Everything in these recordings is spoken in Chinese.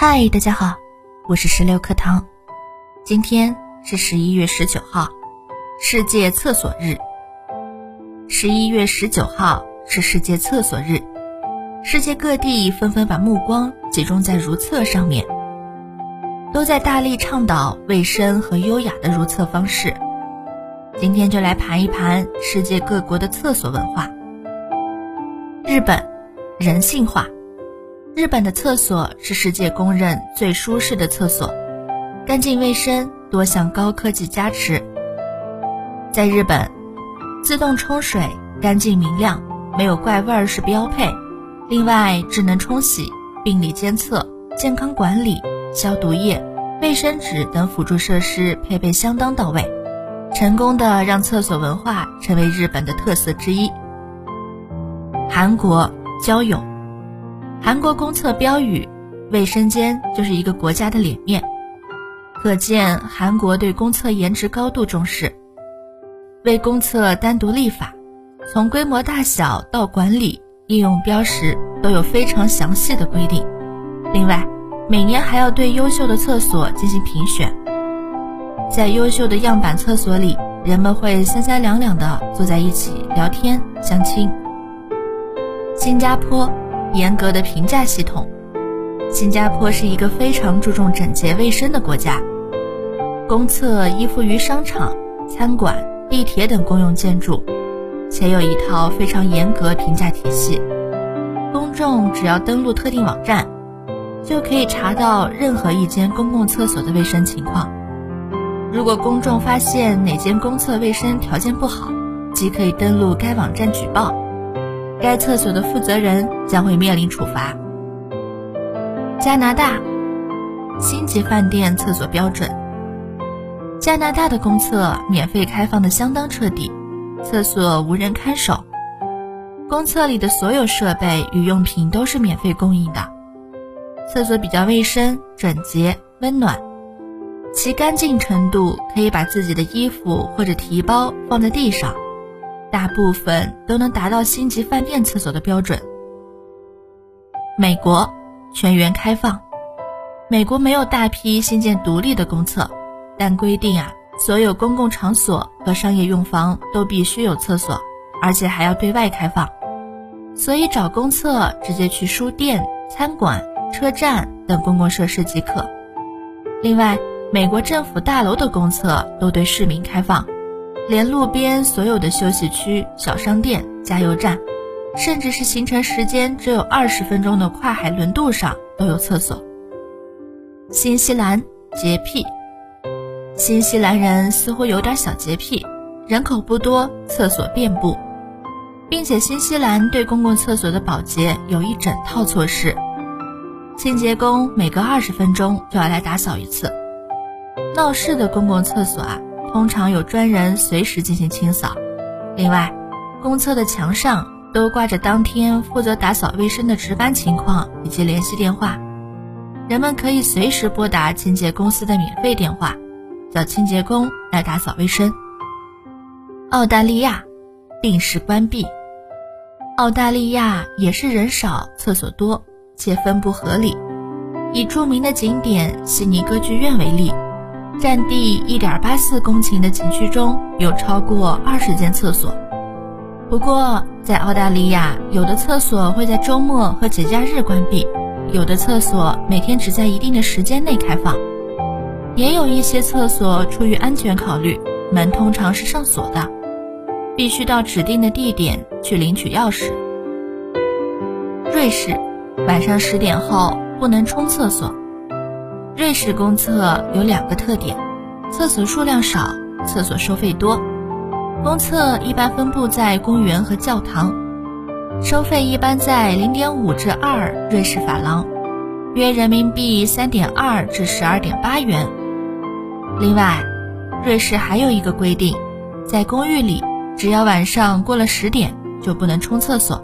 嗨，大家好，我是石榴课堂。今天是十一月十九号，世界厕所日。十一月十九号是世界厕所日，世界各地纷纷把目光集中在如厕上面，都在大力倡导卫生和优雅的如厕方式。今天就来盘一盘世界各国的厕所文化。日本，人性化。日本的厕所是世界公认最舒适的厕所，干净卫生，多项高科技加持。在日本，自动冲水、干净明亮、没有怪味儿是标配。另外，智能冲洗、病理监测、健康管理、消毒液、卫生纸等辅助设施配备相当到位，成功的让厕所文化成为日本的特色之一。韩国，交友。韩国公厕标语：“卫生间就是一个国家的脸面”，可见韩国对公厕颜值高度重视，为公厕单独立法，从规模大小到管理、应用标识都有非常详细的规定。另外，每年还要对优秀的厕所进行评选，在优秀的样板厕所里，人们会三三两两的坐在一起聊天相亲。新加坡。严格的评价系统。新加坡是一个非常注重整洁卫生的国家，公厕依附于商场、餐馆、地铁等公用建筑，且有一套非常严格评价体系。公众只要登录特定网站，就可以查到任何一间公共厕所的卫生情况。如果公众发现哪间公厕卫生条件不好，即可以登录该网站举报。该厕所的负责人将会面临处罚。加拿大星级饭店厕所标准。加拿大的公厕免费开放的相当彻底，厕所无人看守，公厕里的所有设备与用品都是免费供应的。厕所比较卫生、整洁、温暖，其干净程度可以把自己的衣服或者提包放在地上。大部分都能达到星级饭店厕所的标准。美国全员开放，美国没有大批新建独立的公厕，但规定啊，所有公共场所和商业用房都必须有厕所，而且还要对外开放。所以找公厕直接去书店、餐馆、车站等公共设施即可。另外，美国政府大楼的公厕都对市民开放。连路边所有的休息区、小商店、加油站，甚至是行程时间只有二十分钟的跨海轮渡上都有厕所。新西兰洁癖，新西兰人似乎有点小洁癖，人口不多，厕所遍布，并且新西兰对公共厕所的保洁有一整套措施，清洁工每隔二十分钟就要来打扫一次。闹市的公共厕所啊。通常有专人随时进行清扫，另外，公厕的墙上都挂着当天负责打扫卫生的值班情况以及联系电话，人们可以随时拨打清洁公司的免费电话，叫清洁工来打扫卫生。澳大利亚，定时关闭。澳大利亚也是人少、厕所多且分布合理。以著名的景点悉尼歌剧院为例。占地一点八四公顷的景区中有超过二十间厕所。不过，在澳大利亚，有的厕所会在周末和节假日关闭，有的厕所每天只在一定的时间内开放，也有一些厕所出于安全考虑，门通常是上锁的，必须到指定的地点去领取钥匙。瑞士，晚上十点后不能冲厕所。瑞士公厕有两个特点：厕所数量少，厕所收费多。公厕一般分布在公园和教堂，收费一般在零点五至二瑞士法郎，约人民币三点二至十二点八元。另外，瑞士还有一个规定，在公寓里，只要晚上过了十点就不能冲厕所。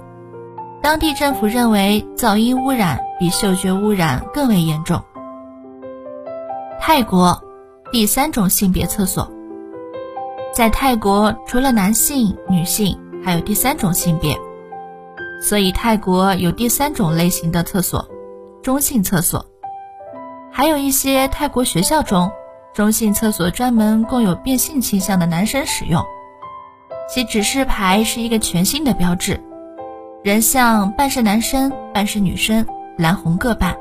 当地政府认为噪音污染比嗅觉污染更为严重。泰国第三种性别厕所，在泰国除了男性、女性，还有第三种性别，所以泰国有第三种类型的厕所——中性厕所。还有一些泰国学校中，中性厕所专门供有变性倾向的男生使用，其指示牌是一个全新的标志，人像半是男生半是女生，蓝红各半。